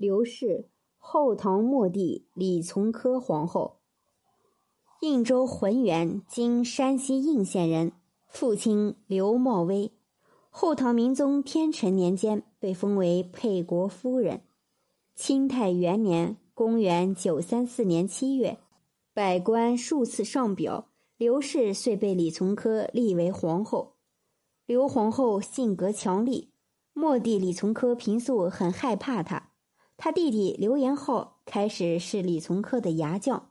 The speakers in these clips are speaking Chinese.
刘氏，后唐末帝李从珂皇后。应州浑源（今山西应县人），父亲刘茂威。后唐明宗天成年间被封为沛国夫人。清太元年（公元934年七月），百官数次上表，刘氏遂被李从珂立为皇后。刘皇后性格强烈，末帝李从珂平素很害怕她。他弟弟刘延浩开始是李从珂的牙将，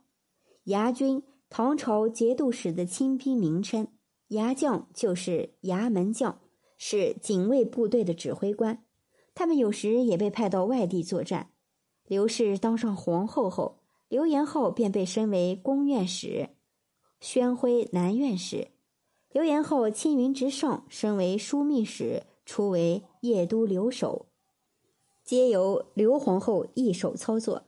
牙军。唐朝节度使的亲兵名称，牙将就是衙门将，是警卫部队的指挥官。他们有时也被派到外地作战。刘氏当上皇后后，刘延浩便被升为宫院使、宣徽南院使。刘延浩青云直上，升为枢密使，出为邺都留守，皆由刘皇后一手操作。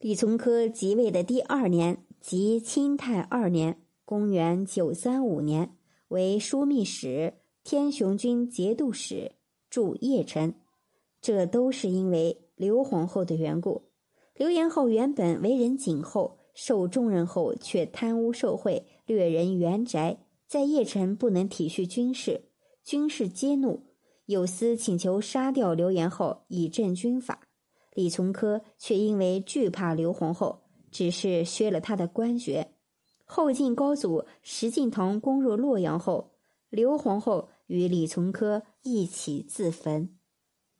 李从珂即位的第二年。即清泰二年（公元935年），为枢密使、天雄军节度使，驻邺城。这都是因为刘皇后的缘故。刘延浩原本为人谨厚，受重任后却贪污受贿，掠人原宅，在邺城不能体恤军事，军士皆怒，有司请求杀掉刘延后以正军法。李从珂却因为惧怕刘皇后。只是削了他的官爵。后晋高祖石敬瑭攻入洛阳后，刘皇后与李从珂一起自焚。